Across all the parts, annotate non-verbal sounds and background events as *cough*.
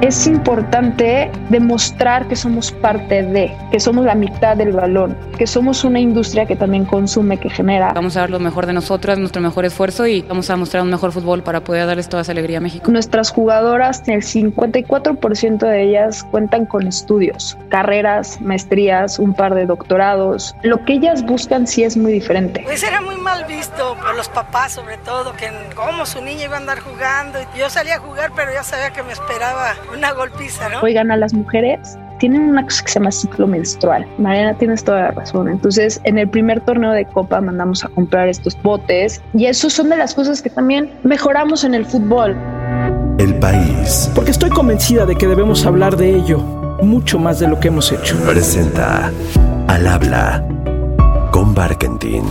es importante demostrar que somos parte de, que somos la mitad del balón, que somos una industria que también consume, que genera. Vamos a dar lo mejor de nosotras, nuestro mejor esfuerzo y vamos a mostrar un mejor fútbol para poder darles toda esa alegría a México. Nuestras jugadoras, el 54% de ellas cuentan con estudios, carreras, maestrías, un par de doctorados. Lo que ellas buscan sí es muy diferente. Pues era muy mal visto por los papás sobre todo, que cómo su niña iba a andar jugando. Yo salía a jugar, pero ya sabía que me esperaba una golpiza, ¿no? Oigan, a las mujeres tienen una cosa que se llama ciclo menstrual. Mariana, tienes toda la razón. Entonces, en el primer torneo de Copa mandamos a comprar estos botes y eso son de las cosas que también mejoramos en el fútbol. El país. Porque estoy convencida de que debemos hablar de ello mucho más de lo que hemos hecho. Presenta Al habla con Barkentin.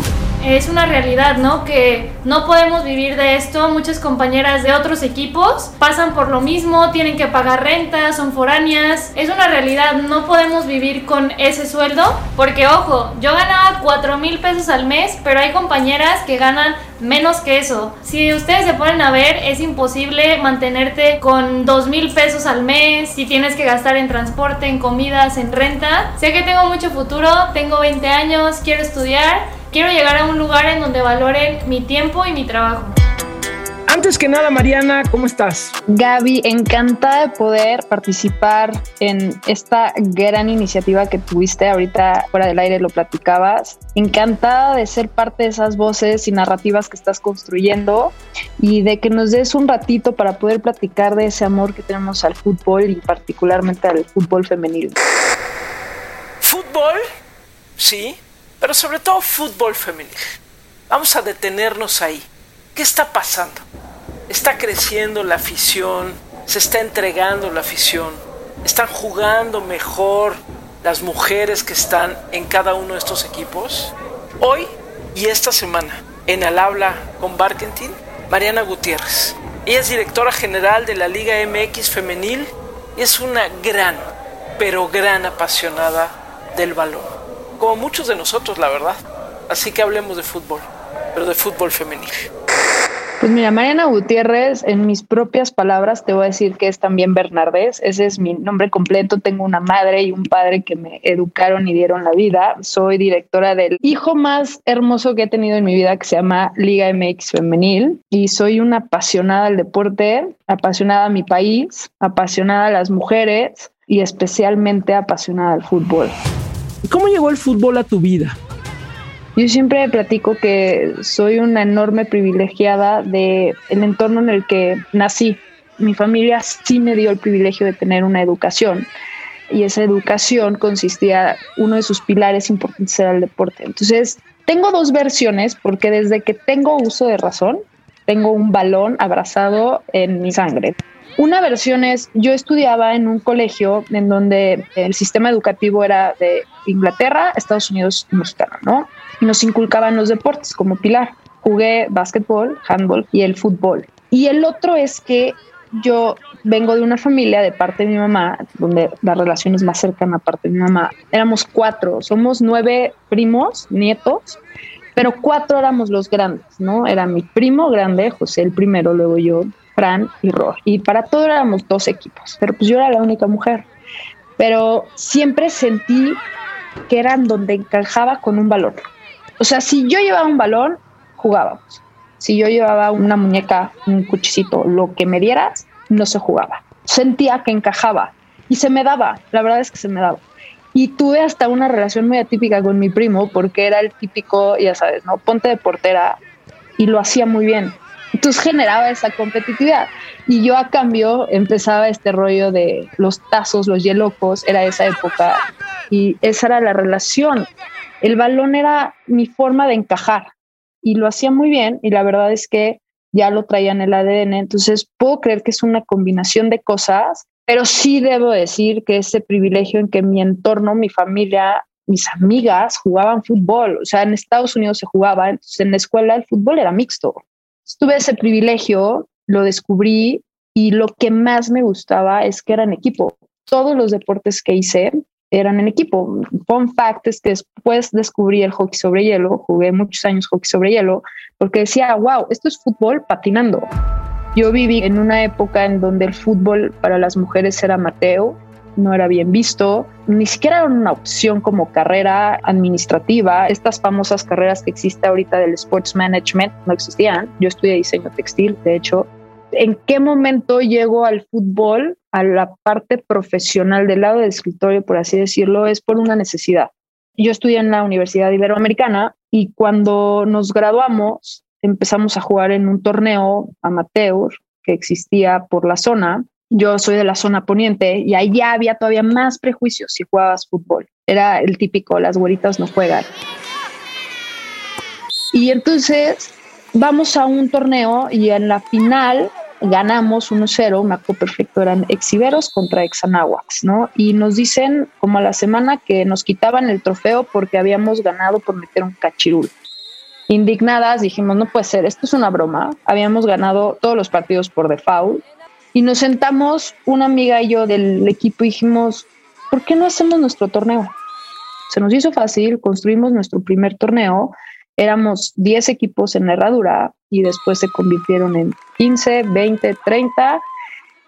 Es una realidad, ¿no? Que no podemos vivir de esto. Muchas compañeras de otros equipos pasan por lo mismo, tienen que pagar renta, son foráneas. Es una realidad, no podemos vivir con ese sueldo. Porque, ojo, yo ganaba 4 mil pesos al mes, pero hay compañeras que ganan menos que eso. Si ustedes se ponen a ver, es imposible mantenerte con 2 mil pesos al mes, si tienes que gastar en transporte, en comidas, en renta. Sé que tengo mucho futuro, tengo 20 años, quiero estudiar Quiero llegar a un lugar en donde valoren mi tiempo y mi trabajo. Antes que nada, Mariana, ¿cómo estás? Gaby, encantada de poder participar en esta gran iniciativa que tuviste ahorita fuera del aire, lo platicabas. Encantada de ser parte de esas voces y narrativas que estás construyendo y de que nos des un ratito para poder platicar de ese amor que tenemos al fútbol y particularmente al fútbol femenil. ¿Fútbol? Sí, pero sobre todo fútbol femenil. Vamos a detenernos ahí. ¿Qué está pasando? Está creciendo la afición, se está entregando la afición, están jugando mejor las mujeres que están en cada uno de estos equipos. Hoy y esta semana, en Al Habla con Barkentin, Mariana Gutiérrez. Ella es directora general de la Liga MX Femenil y es una gran, pero gran apasionada del balón como muchos de nosotros, la verdad. Así que hablemos de fútbol, pero de fútbol femenil. Pues mira, Mariana Gutiérrez, en mis propias palabras te voy a decir que es también Bernardés. Ese es mi nombre completo. Tengo una madre y un padre que me educaron y dieron la vida. Soy directora del hijo más hermoso que he tenido en mi vida, que se llama Liga MX Femenil. Y soy una apasionada al deporte, apasionada a mi país, apasionada a las mujeres y especialmente apasionada al fútbol. ¿Cómo llegó el fútbol a tu vida? Yo siempre platico que soy una enorme privilegiada de el entorno en el que nací. Mi familia sí me dio el privilegio de tener una educación y esa educación consistía, uno de sus pilares importantes era el deporte. Entonces, tengo dos versiones porque desde que tengo uso de razón, tengo un balón abrazado en mi sangre. Una versión es, yo estudiaba en un colegio en donde el sistema educativo era de Inglaterra, Estados Unidos y mexicano, ¿no? Y nos inculcaban los deportes como pilar. Jugué básquetbol, handball y el fútbol. Y el otro es que yo vengo de una familia de parte de mi mamá, donde la relación es más cercana parte de mi mamá. Éramos cuatro, somos nueve primos, nietos, pero cuatro éramos los grandes, ¿no? Era mi primo grande, José el primero, luego yo, Fran y Roy. Y para todo éramos dos equipos, pero pues yo era la única mujer. Pero siempre sentí que eran donde encajaba con un balón. O sea, si yo llevaba un balón, jugábamos. Si yo llevaba una muñeca, un cuchicito, lo que me dieras, no se jugaba. Sentía que encajaba y se me daba, la verdad es que se me daba. Y tuve hasta una relación muy atípica con mi primo porque era el típico, ya sabes, ¿no? Ponte de portera y lo hacía muy bien. Entonces generaba esa competitividad. Y yo a cambio empezaba este rollo de los tazos, los yelocos, era esa época. Y esa era la relación. El balón era mi forma de encajar. Y lo hacía muy bien. Y la verdad es que ya lo traía en el ADN. Entonces puedo creer que es una combinación de cosas. Pero sí debo decir que ese privilegio en que mi entorno, mi familia, mis amigas jugaban fútbol. O sea, en Estados Unidos se jugaba. En la escuela el fútbol era mixto tuve ese privilegio, lo descubrí y lo que más me gustaba es que era en equipo. Todos los deportes que hice eran en equipo. Fun fact es que después descubrí el hockey sobre hielo, jugué muchos años hockey sobre hielo, porque decía, wow, esto es fútbol patinando. Yo viví en una época en donde el fútbol para las mujeres era mateo, no era bien visto, ni siquiera era una opción como carrera administrativa. Estas famosas carreras que existe ahorita del sports management no existían. Yo estudié diseño textil, de hecho. ¿En qué momento llego al fútbol, a la parte profesional del lado del escritorio, por así decirlo? Es por una necesidad. Yo estudié en la Universidad Iberoamericana y cuando nos graduamos empezamos a jugar en un torneo amateur que existía por la zona. Yo soy de la zona poniente y ahí ya había todavía más prejuicios si jugabas fútbol. Era el típico, las güeritas no juegan. Y entonces vamos a un torneo y en la final ganamos 1-0, me acuerdo perfecto, eran exiberos contra exanahuacs, ¿no? Y nos dicen como a la semana que nos quitaban el trofeo porque habíamos ganado por meter un cachirul indignadas, dijimos, no puede ser, esto es una broma. Habíamos ganado todos los partidos por default y nos sentamos una amiga y yo del equipo y dijimos, ¿por qué no hacemos nuestro torneo? Se nos hizo fácil, construimos nuestro primer torneo, éramos 10 equipos en la herradura y después se convirtieron en 15, 20, 30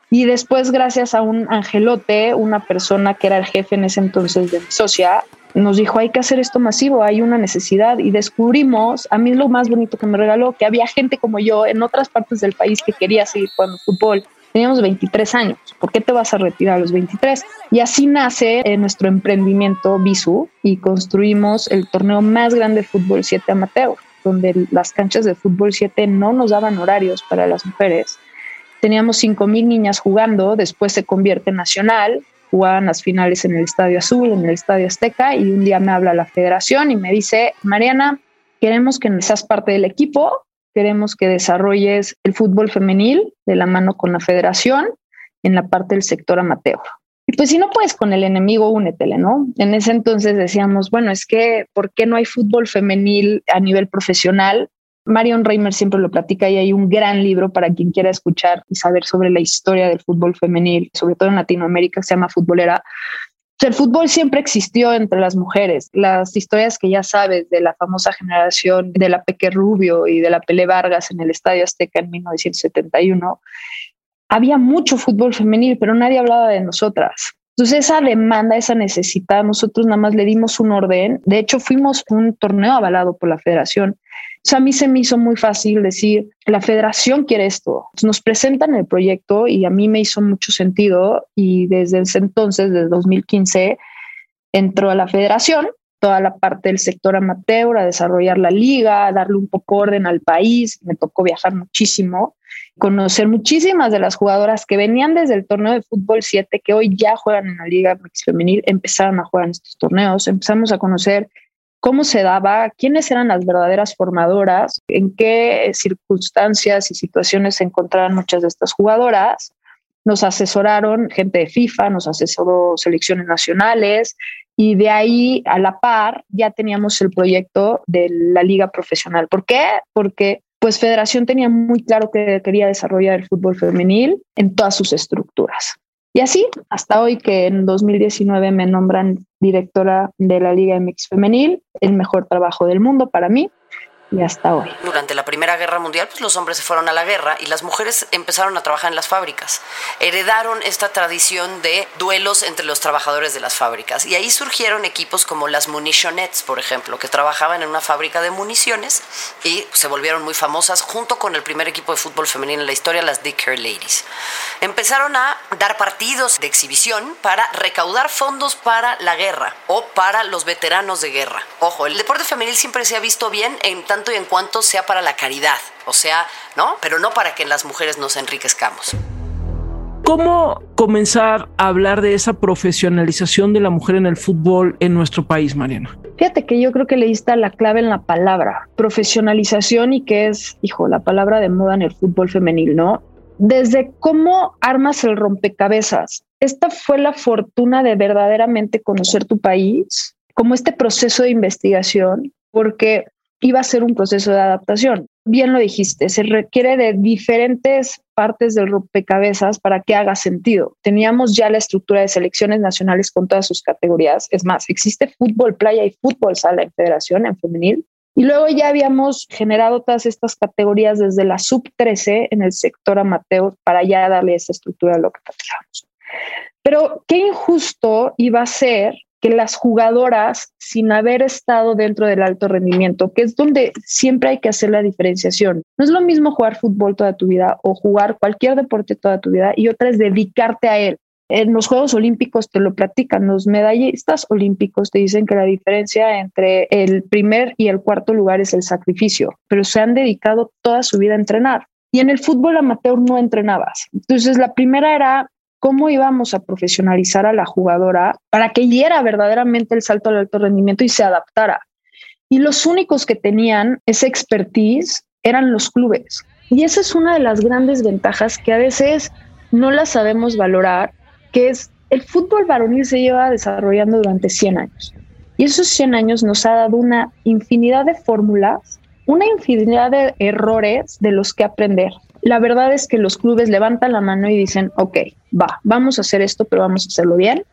y después gracias a un angelote, una persona que era el jefe en ese entonces de mi socia, nos dijo, hay que hacer esto masivo, hay una necesidad y descubrimos, a mí lo más bonito que me regaló, que había gente como yo en otras partes del país que quería seguir jugando fútbol. Teníamos 23 años, ¿por qué te vas a retirar a los 23? Y así nace eh, nuestro emprendimiento Bisu y construimos el torneo más grande de fútbol 7 amateur, donde las canchas de fútbol 7 no nos daban horarios para las mujeres. Teníamos 5.000 niñas jugando, después se convierte en nacional, jugaban las finales en el Estadio Azul, en el Estadio Azteca, y un día me habla la federación y me dice, Mariana, queremos que seas parte del equipo, queremos que desarrolles el fútbol femenil de la mano con la federación en la parte del sector amateur. Y pues si no puedes con el enemigo, únetele, ¿no? En ese entonces decíamos, bueno, es que, ¿por qué no hay fútbol femenil a nivel profesional? Marion Reimer siempre lo platica y hay un gran libro para quien quiera escuchar y saber sobre la historia del fútbol femenil, sobre todo en Latinoamérica, se llama Futbolera. el fútbol siempre existió entre las mujeres. Las historias que ya sabes de la famosa generación de la Peque Rubio y de la Pele Vargas en el Estadio Azteca en 1971, había mucho fútbol femenil, pero nadie hablaba de nosotras. Entonces esa demanda, esa necesidad, nosotros nada más le dimos un orden. De hecho, fuimos un torneo avalado por la federación o a mí se me hizo muy fácil decir, la federación quiere esto. Nos presentan el proyecto y a mí me hizo mucho sentido y desde ese entonces, desde 2015, entró a la federación, toda la parte del sector amateur, a desarrollar la liga, a darle un poco orden al país. Me tocó viajar muchísimo, conocer muchísimas de las jugadoras que venían desde el torneo de fútbol 7, que hoy ya juegan en la liga femenil, empezaron a jugar en estos torneos, empezamos a conocer cómo se daba, quiénes eran las verdaderas formadoras, en qué circunstancias y situaciones se encontraban muchas de estas jugadoras. Nos asesoraron gente de FIFA, nos asesoró selecciones nacionales y de ahí a la par ya teníamos el proyecto de la liga profesional. ¿Por qué? Porque pues Federación tenía muy claro que quería desarrollar el fútbol femenil en todas sus estructuras. Y así, hasta hoy que en 2019 me nombran directora de la Liga MX Femenil, el mejor trabajo del mundo para mí y hasta hoy. Durante la Primera Guerra Mundial, pues los hombres se fueron a la guerra y las mujeres empezaron a trabajar en las fábricas. Heredaron esta tradición de duelos entre los trabajadores de las fábricas y ahí surgieron equipos como las Munitionettes, por ejemplo, que trabajaban en una fábrica de municiones y se volvieron muy famosas junto con el primer equipo de fútbol femenino en la historia, las Dicker Ladies. Empezaron a dar partidos de exhibición para recaudar fondos para la guerra o para los veteranos de guerra. Ojo, el deporte femenil siempre se ha visto bien en tanto y en cuanto sea para la caridad, o sea, ¿no? Pero no para que las mujeres nos enriquezcamos. ¿Cómo comenzar a hablar de esa profesionalización de la mujer en el fútbol en nuestro país, Mariana? Fíjate que yo creo que le diste la clave en la palabra, profesionalización y que es, hijo, la palabra de moda en el fútbol femenil, ¿no? Desde cómo armas el rompecabezas. Esta fue la fortuna de verdaderamente conocer tu país, como este proceso de investigación, porque iba a ser un proceso de adaptación. Bien lo dijiste, se requiere de diferentes partes del rompecabezas para que haga sentido. Teníamos ya la estructura de selecciones nacionales con todas sus categorías. Es más, existe fútbol playa y fútbol sala en federación, en femenil. Y luego ya habíamos generado todas estas categorías desde la sub 13 en el sector amateur para ya darle esa estructura a lo que platicamos. Pero qué injusto iba a ser que las jugadoras, sin haber estado dentro del alto rendimiento, que es donde siempre hay que hacer la diferenciación. No es lo mismo jugar fútbol toda tu vida o jugar cualquier deporte toda tu vida y otra es dedicarte a él. En los Juegos Olímpicos te lo platican, los medallistas olímpicos te dicen que la diferencia entre el primer y el cuarto lugar es el sacrificio, pero se han dedicado toda su vida a entrenar. Y en el fútbol amateur no entrenabas. Entonces, la primera era cómo íbamos a profesionalizar a la jugadora para que diera verdaderamente el salto al alto rendimiento y se adaptara. Y los únicos que tenían esa expertise eran los clubes. Y esa es una de las grandes ventajas que a veces no la sabemos valorar, que es el fútbol varonil se lleva desarrollando durante 100 años. Y esos 100 años nos ha dado una infinidad de fórmulas, una infinidad de errores de los que aprender la verdad es que los clubes levantan la mano y dicen, ok, va, vamos a hacer esto, pero vamos a hacerlo bien.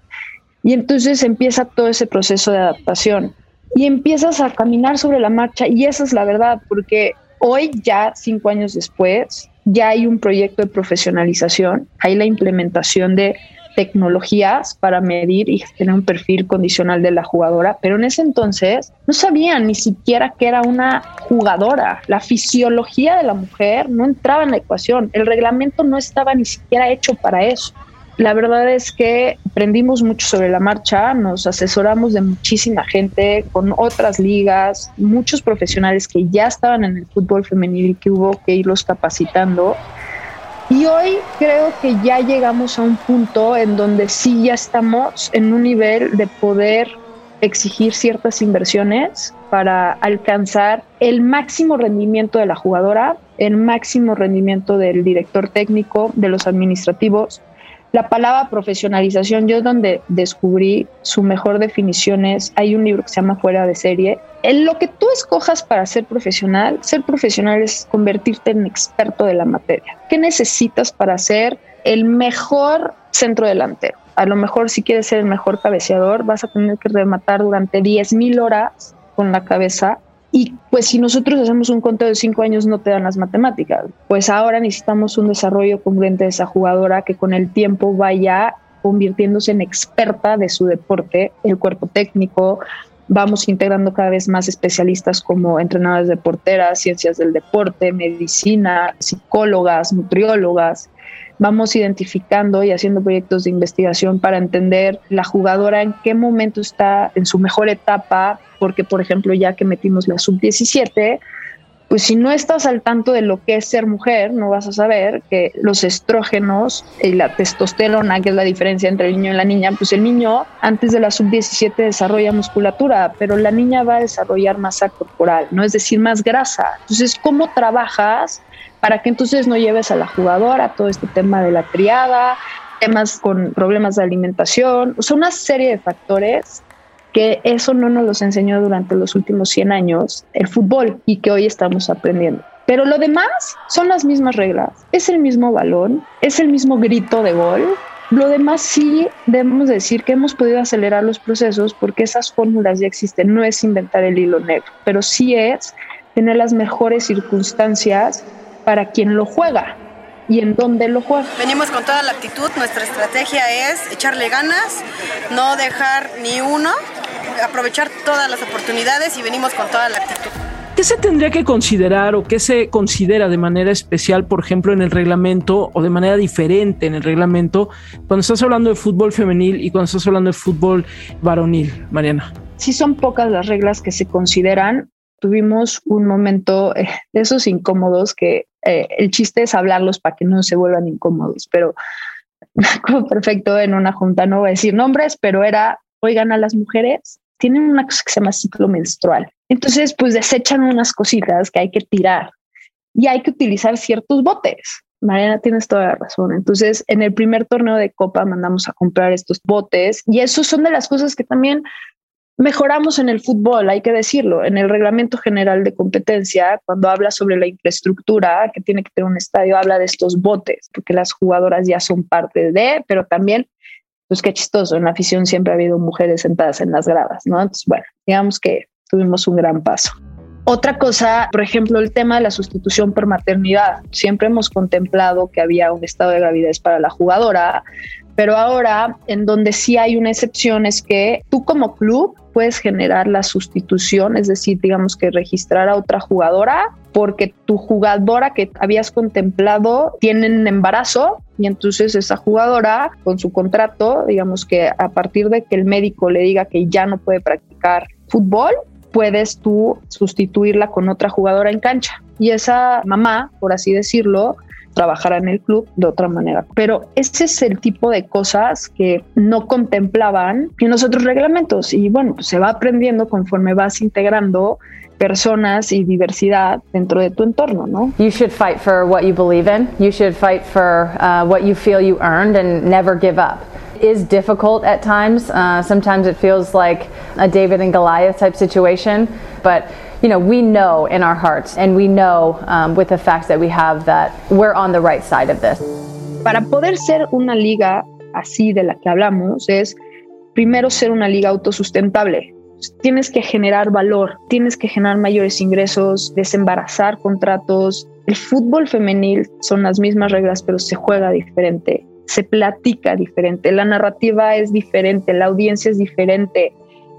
Y entonces empieza todo ese proceso de adaptación y empiezas a caminar sobre la marcha y esa es la verdad, porque hoy ya, cinco años después, ya hay un proyecto de profesionalización, hay la implementación de tecnologías para medir y tener un perfil condicional de la jugadora, pero en ese entonces no sabían ni siquiera que era una jugadora. La fisiología de la mujer no entraba en la ecuación, el reglamento no estaba ni siquiera hecho para eso. La verdad es que aprendimos mucho sobre la marcha, nos asesoramos de muchísima gente con otras ligas, muchos profesionales que ya estaban en el fútbol femenil y que hubo que irlos capacitando y hoy creo que ya llegamos a un punto en donde sí ya estamos en un nivel de poder exigir ciertas inversiones para alcanzar el máximo rendimiento de la jugadora, el máximo rendimiento del director técnico, de los administrativos, la palabra profesionalización, yo es donde descubrí su mejor definición es, hay un libro que se llama Fuera de serie. En lo que tú escojas para ser profesional, ser profesional es convertirte en experto de la materia. ¿Qué necesitas para ser el mejor centro delantero? A lo mejor si quieres ser el mejor cabeceador, vas a tener que rematar durante 10.000 horas con la cabeza y pues si nosotros hacemos un conteo de cinco años no te dan las matemáticas. Pues ahora necesitamos un desarrollo congruente de esa jugadora que con el tiempo vaya convirtiéndose en experta de su deporte, el cuerpo técnico. Vamos integrando cada vez más especialistas como entrenadores de porteras, ciencias del deporte, medicina, psicólogas, nutriólogas vamos identificando y haciendo proyectos de investigación para entender la jugadora en qué momento está en su mejor etapa, porque por ejemplo ya que metimos la sub-17, pues si no estás al tanto de lo que es ser mujer, no vas a saber que los estrógenos y la testosterona, que es la diferencia entre el niño y la niña, pues el niño antes de la sub-17 desarrolla musculatura, pero la niña va a desarrollar masa corporal, no es decir, más grasa. Entonces, ¿cómo trabajas para que entonces no lleves a la jugadora todo este tema de la triada, temas con problemas de alimentación, o una serie de factores que eso no nos los enseñó durante los últimos 100 años el fútbol y que hoy estamos aprendiendo. Pero lo demás son las mismas reglas, es el mismo balón, es el mismo grito de gol. Lo demás sí debemos decir que hemos podido acelerar los procesos porque esas fórmulas ya existen, no es inventar el hilo negro, pero sí es tener las mejores circunstancias para quien lo juega y en dónde lo juega. Venimos con toda la actitud, nuestra estrategia es echarle ganas, no dejar ni uno, aprovechar todas las oportunidades y venimos con toda la actitud. ¿Qué se tendría que considerar o qué se considera de manera especial, por ejemplo, en el reglamento o de manera diferente en el reglamento cuando estás hablando de fútbol femenil y cuando estás hablando de fútbol varonil, Mariana? Sí son pocas las reglas que se consideran tuvimos un momento eh, de esos incómodos que eh, el chiste es hablarlos para que no se vuelvan incómodos, pero *laughs* como perfecto en una junta, no voy a decir nombres, pero era, oigan, a las mujeres tienen una cosa que se llama ciclo menstrual. Entonces, pues desechan unas cositas que hay que tirar y hay que utilizar ciertos botes. Mariana, tienes toda la razón. Entonces, en el primer torneo de Copa mandamos a comprar estos botes y esos son de las cosas que también Mejoramos en el fútbol, hay que decirlo, en el reglamento general de competencia, cuando habla sobre la infraestructura que tiene que tener un estadio, habla de estos botes, porque las jugadoras ya son parte de, pero también, pues qué chistoso, en la afición siempre ha habido mujeres sentadas en las gradas, ¿no? Entonces, bueno, digamos que tuvimos un gran paso. Otra cosa, por ejemplo, el tema de la sustitución por maternidad. Siempre hemos contemplado que había un estado de gravidez para la jugadora, pero ahora en donde sí hay una excepción es que tú como club puedes generar la sustitución, es decir, digamos que registrar a otra jugadora porque tu jugadora que habías contemplado tiene un embarazo y entonces esa jugadora con su contrato, digamos que a partir de que el médico le diga que ya no puede practicar fútbol, puedes tú sustituirla con otra jugadora en cancha. Y esa mamá, por así decirlo, trabajará en el club de otra manera. Pero ese es el tipo de cosas que no contemplaban en los otros reglamentos. Y bueno, pues se va aprendiendo conforme vas integrando personas y diversidad dentro de tu entorno, ¿no? You should fight for what you believe in. You should fight for uh, what you feel you earned and never give up. is difficult at times. Uh, sometimes it feels like a David and Goliath type situation, but you know we know in our hearts and we know um, with the facts that we have that we're on the right side of this. Para poder ser una liga así de la que hablamos es primero ser una liga autosustentable. Tienes que generar valor, tienes que generar mayores ingresos, desembarazar contratos. El fútbol femenil son las mismas reglas, pero se juega diferente se platica diferente, la narrativa es diferente, la audiencia es diferente.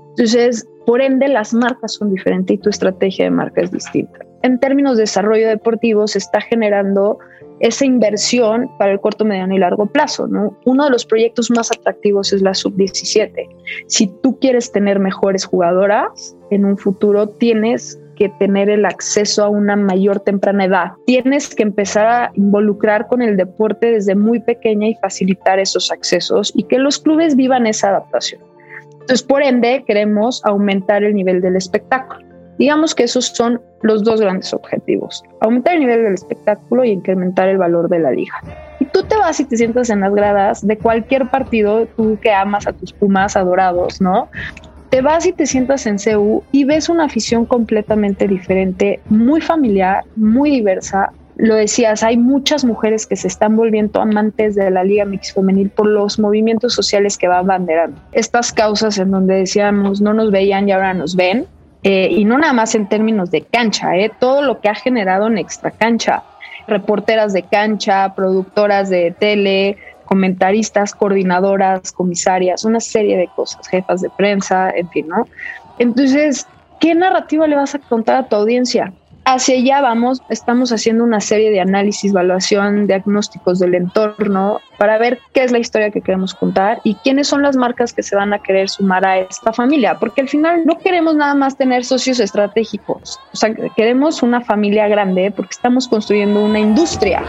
Entonces, por ende, las marcas son diferentes y tu estrategia de marca es distinta. En términos de desarrollo deportivo, se está generando esa inversión para el corto, mediano y largo plazo. ¿no? Uno de los proyectos más atractivos es la sub-17. Si tú quieres tener mejores jugadoras en un futuro, tienes que tener el acceso a una mayor temprana edad. Tienes que empezar a involucrar con el deporte desde muy pequeña y facilitar esos accesos y que los clubes vivan esa adaptación. Entonces, por ende, queremos aumentar el nivel del espectáculo. Digamos que esos son los dos grandes objetivos, aumentar el nivel del espectáculo y incrementar el valor de la liga. Y tú te vas y te sientas en las gradas de cualquier partido, tú que amas a tus Pumas adorados, ¿no? te vas y te sientas en CEU y ves una afición completamente diferente, muy familiar, muy diversa. Lo decías, hay muchas mujeres que se están volviendo amantes de la Liga Mix Femenil por los movimientos sociales que van banderando. Estas causas en donde decíamos no nos veían y ahora nos ven, eh, y no nada más en términos de cancha, eh, todo lo que ha generado en extra cancha, reporteras de cancha, productoras de tele, comentaristas, coordinadoras, comisarias, una serie de cosas, jefas de prensa, en fin, ¿no? Entonces, ¿qué narrativa le vas a contar a tu audiencia? Hacia allá vamos, estamos haciendo una serie de análisis, evaluación, diagnósticos del entorno para ver qué es la historia que queremos contar y quiénes son las marcas que se van a querer sumar a esta familia, porque al final no queremos nada más tener socios estratégicos, o sea, queremos una familia grande porque estamos construyendo una industria.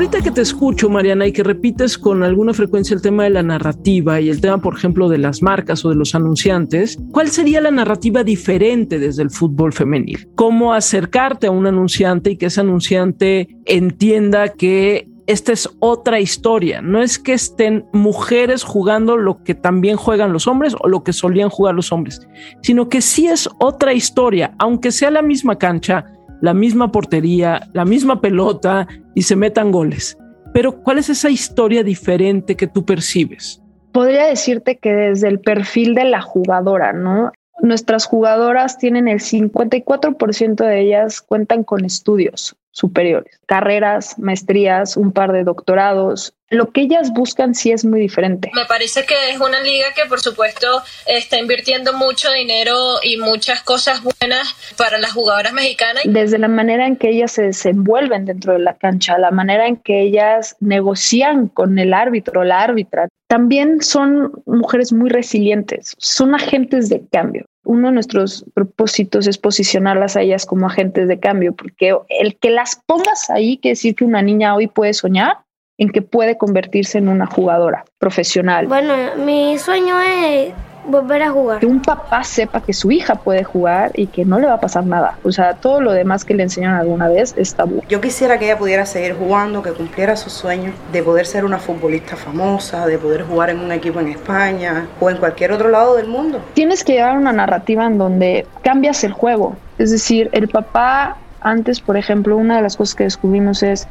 Ahorita que te escucho, Mariana, y que repites con alguna frecuencia el tema de la narrativa y el tema, por ejemplo, de las marcas o de los anunciantes, ¿cuál sería la narrativa diferente desde el fútbol femenil? ¿Cómo acercarte a un anunciante y que ese anunciante entienda que esta es otra historia. No es que estén mujeres jugando lo que también juegan los hombres o lo que solían jugar los hombres, sino que sí es otra historia, aunque sea la misma cancha, la misma portería, la misma pelota y se metan goles. Pero ¿cuál es esa historia diferente que tú percibes? Podría decirte que desde el perfil de la jugadora, ¿no? Nuestras jugadoras tienen el 54% de ellas cuentan con estudios superiores, carreras, maestrías, un par de doctorados. Lo que ellas buscan sí es muy diferente. Me parece que es una liga que por supuesto está invirtiendo mucho dinero y muchas cosas buenas para las jugadoras mexicanas. Desde la manera en que ellas se desenvuelven dentro de la cancha, la manera en que ellas negocian con el árbitro, la árbitra, también son mujeres muy resilientes, son agentes de cambio uno de nuestros propósitos es posicionarlas a ellas como agentes de cambio, porque el que las pongas ahí quiere decir que una niña hoy puede soñar en que puede convertirse en una jugadora profesional. Bueno, mi sueño es volver a jugar. Que un papá sepa que su hija puede jugar y que no le va a pasar nada. O sea, todo lo demás que le enseñaron alguna vez es tabú. Yo quisiera que ella pudiera seguir jugando, que cumpliera sus sueños de poder ser una futbolista famosa, de poder jugar en un equipo en España o en cualquier otro lado del mundo. Tienes que llevar una narrativa en donde cambias el juego. Es decir, el papá antes, por ejemplo, una de las cosas que descubrimos es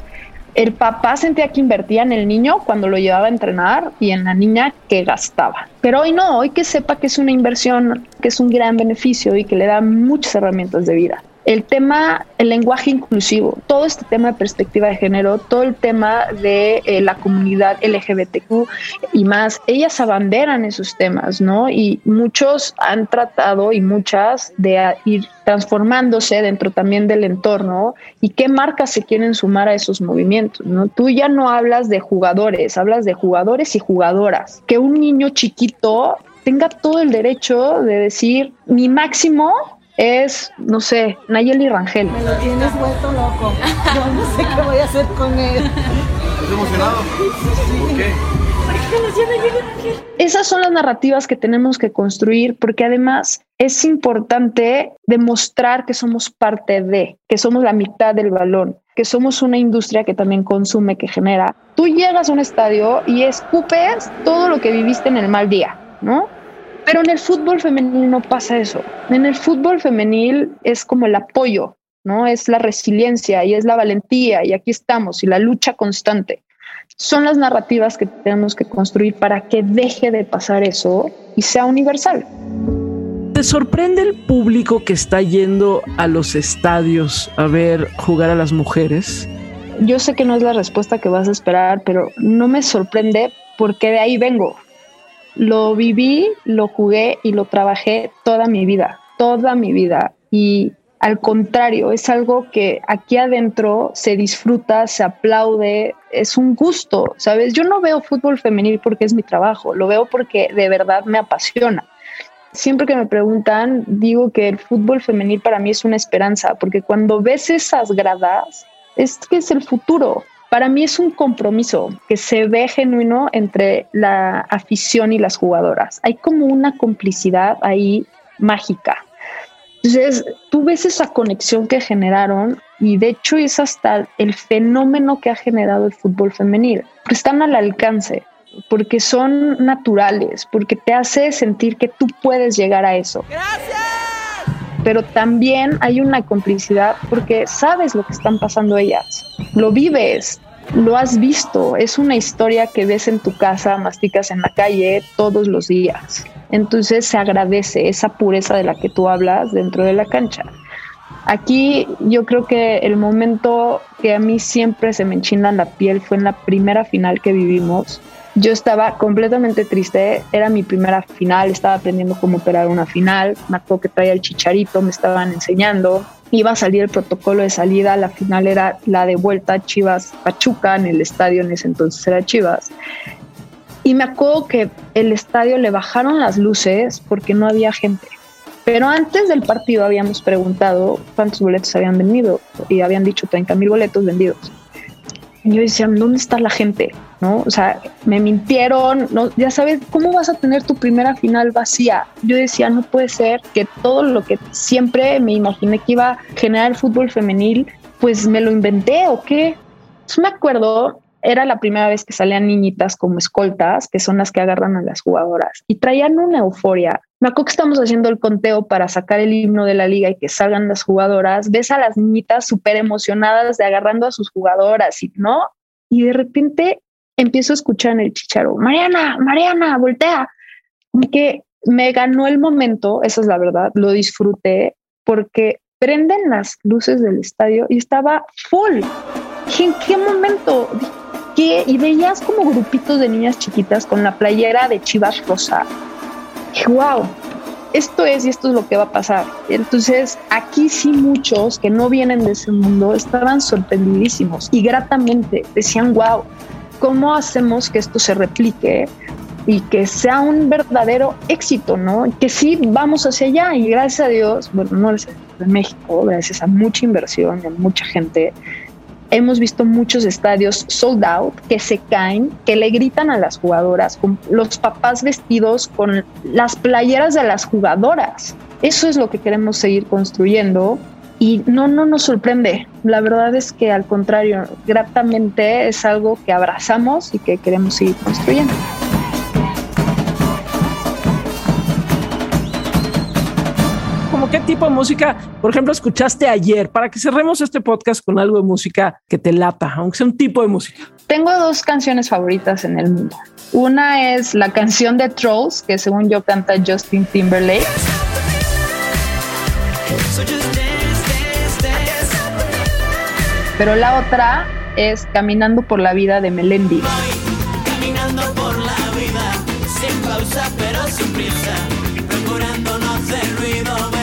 El papá sentía que invertía en el niño cuando lo llevaba a entrenar y en la niña que gastaba. Pero hoy no, hoy que sepa que es una inversión, que es un gran beneficio y que le da muchas herramientas de vida el tema, el lenguaje inclusivo, todo este tema de perspectiva de género, todo el tema de eh, la comunidad LGBTQ y más, ellas abanderan esos temas, ¿no? Y muchos han tratado y muchas de ir transformándose dentro también del entorno y qué marcas se quieren sumar a esos movimientos, ¿no? Tú ya no hablas de jugadores, hablas de jugadores y jugadoras. Que un niño chiquito tenga todo el derecho de decir mi máximo es, no sé, Nayeli Rangel. Me lo tienes vuelto loco. Yo no sé qué voy a hacer con él. ¿Estás emocionado? ¿Por qué? Esas son las narrativas que tenemos que construir porque además es importante demostrar que somos parte de, que somos la mitad del balón, que somos una industria que también consume, que genera. Tú llegas a un estadio y escupes todo lo que viviste en el mal día, ¿no? Pero en el fútbol femenil no pasa eso. En el fútbol femenil es como el apoyo, ¿no? Es la resiliencia y es la valentía y aquí estamos y la lucha constante. Son las narrativas que tenemos que construir para que deje de pasar eso y sea universal. ¿Te sorprende el público que está yendo a los estadios a ver jugar a las mujeres? Yo sé que no es la respuesta que vas a esperar, pero no me sorprende porque de ahí vengo. Lo viví, lo jugué y lo trabajé toda mi vida, toda mi vida. Y al contrario, es algo que aquí adentro se disfruta, se aplaude, es un gusto, ¿sabes? Yo no veo fútbol femenil porque es mi trabajo, lo veo porque de verdad me apasiona. Siempre que me preguntan, digo que el fútbol femenil para mí es una esperanza, porque cuando ves esas gradas, es que es el futuro para mí es un compromiso que se ve genuino entre la afición y las jugadoras. Hay como una complicidad ahí mágica. Entonces, tú ves esa conexión que generaron y de hecho es hasta el fenómeno que ha generado el fútbol femenil. Están al alcance porque son naturales, porque te hace sentir que tú puedes llegar a eso. Gracias pero también hay una complicidad porque sabes lo que están pasando ellas, lo vives, lo has visto, es una historia que ves en tu casa, masticas en la calle todos los días. Entonces se agradece esa pureza de la que tú hablas dentro de la cancha. Aquí yo creo que el momento que a mí siempre se me enchina la piel fue en la primera final que vivimos, yo estaba completamente triste, era mi primera final, estaba aprendiendo cómo operar una final, me acuerdo que traía el chicharito, me estaban enseñando, iba a salir el protocolo de salida, la final era la de vuelta Chivas Pachuca, en el estadio en ese entonces era Chivas. Y me acuerdo que el estadio le bajaron las luces porque no había gente. Pero antes del partido habíamos preguntado cuántos boletos habían vendido y habían dicho 30 mil boletos vendidos yo decía, ¿dónde está la gente? ¿No? O sea, me mintieron, ¿no? Ya sabes, ¿cómo vas a tener tu primera final vacía? Yo decía, no puede ser que todo lo que siempre me imaginé que iba a generar el fútbol femenil, pues me lo inventé o qué. Entonces me acuerdo, era la primera vez que salían niñitas como escoltas, que son las que agarran a las jugadoras, y traían una euforia. Me acuerdo que estamos haciendo el conteo para sacar el himno de la liga y que salgan las jugadoras. Ves a las niñitas súper emocionadas de agarrando a sus jugadoras, y ¿no? Y de repente empiezo a escuchar en el chicharo, Mariana, Mariana, voltea. Que me ganó el momento, esa es la verdad, lo disfruté porque prenden las luces del estadio y estaba full. ¿En qué momento? Y veías como grupitos de niñas chiquitas con la playera de Chivas Rosa. Wow, esto es y esto es lo que va a pasar. Entonces, aquí sí muchos que no vienen de ese mundo estaban sorprendidísimos y gratamente decían, wow, ¿cómo hacemos que esto se replique y que sea un verdadero éxito, ¿no? Que sí vamos hacia allá y gracias a Dios, bueno, no gracias a México, gracias a mucha inversión a mucha gente, hemos visto muchos estadios sold out que se caen, que le gritan a las jugadoras, con los papás vestidos con las playeras de las jugadoras. Eso es lo que queremos seguir construyendo y no, no nos sorprende. La verdad es que al contrario, gratamente es algo que abrazamos y que queremos seguir construyendo. Qué tipo de música, por ejemplo, escuchaste ayer, para que cerremos este podcast con algo de música que te lata, aunque sea un tipo de música. Tengo dos canciones favoritas en el mundo. Una es la canción de Trolls, que según yo canta Justin Timberlake. Pero la otra es Caminando por la vida de Melendi. Caminando por la vida, sin pausa pero sin prisa, procurando no hacer ruido,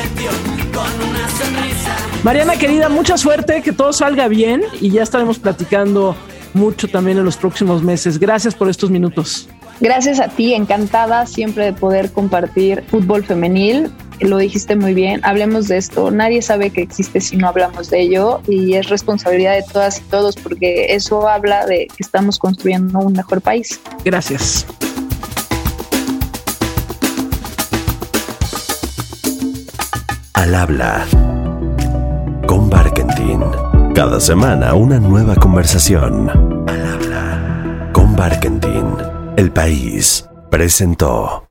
Mariana querida, mucha suerte, que todo salga bien y ya estaremos platicando mucho también en los próximos meses. Gracias por estos minutos. Gracias a ti, encantada siempre de poder compartir fútbol femenil. Lo dijiste muy bien, hablemos de esto. Nadie sabe que existe si no hablamos de ello y es responsabilidad de todas y todos porque eso habla de que estamos construyendo un mejor país. Gracias. Al habla con Barkentin. Cada semana una nueva conversación. Al con Barkentin. El país presentó.